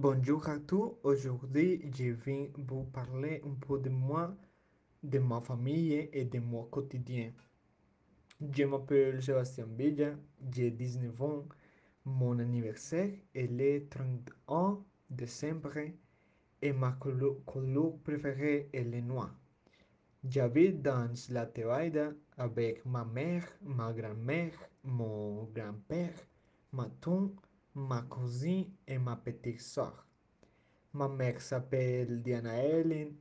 Bonjour à tous, aujourd'hui je viens vous parler un peu de moi, de ma famille et de mon quotidien. Je m'appelle Sébastien Villa, j'ai 19 ans, mon anniversaire est le 31 décembre et ma couleur, préférée est le noir. J'habite dans la Tebaida avec ma mère, ma grand-mère, mon grand-père, ma tante, ma cousine et ma petite soeur. Ma mère s'appelle Diana Ellen,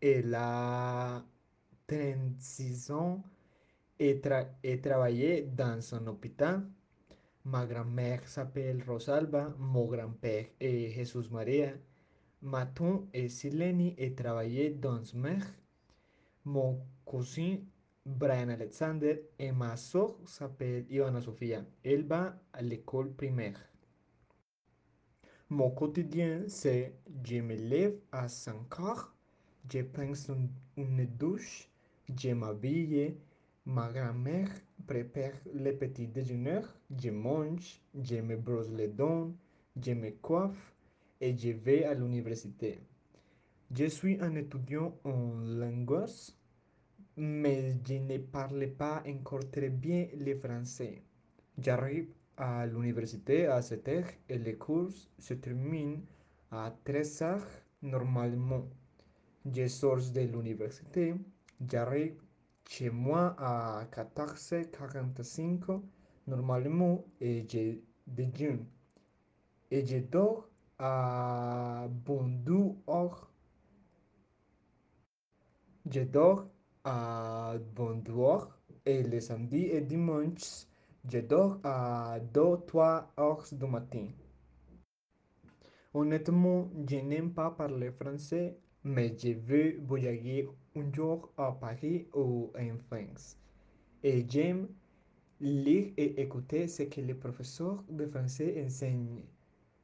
elle a 36 ans et, tra et dans un hôpital. Ma grand-mère s'appelle Rosalba, mon grand-père est Jesús María, ma tante est Sileni et travaillait dans mer. Mon cousin Brian Alexander et ma soeur s'appelle Ivana Sofia. Elle va à l'école primaire. Mon quotidien, c'est je me lève à 5 heures, je prends une, une douche, je m'habille, ma grand-mère prépare le petit déjeuner, je mange, je me brosse les dents, je me coiffe et je vais à l'université. Je suis un étudiant en langues, mais je ne parle pas encore très bien le français. J'arrive à l'université à 7 heures et les cours se terminent à 13 heures normalement. Je sors de l'université, j'arrive chez moi à 14h45 normalement et je déjeune. Et je dors à 22 heures. Je à 22 heures et les samedis et dimanches, je dors à 2-3 heures du matin. Honnêtement, je n'aime pas parler français, mais je veux voyager un jour à Paris ou en France. Et j'aime lire et écouter ce que les professeurs de français enseignent.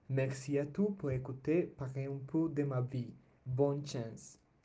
Merci à tous pour écouter parler un peu de ma vie. Bonne chance.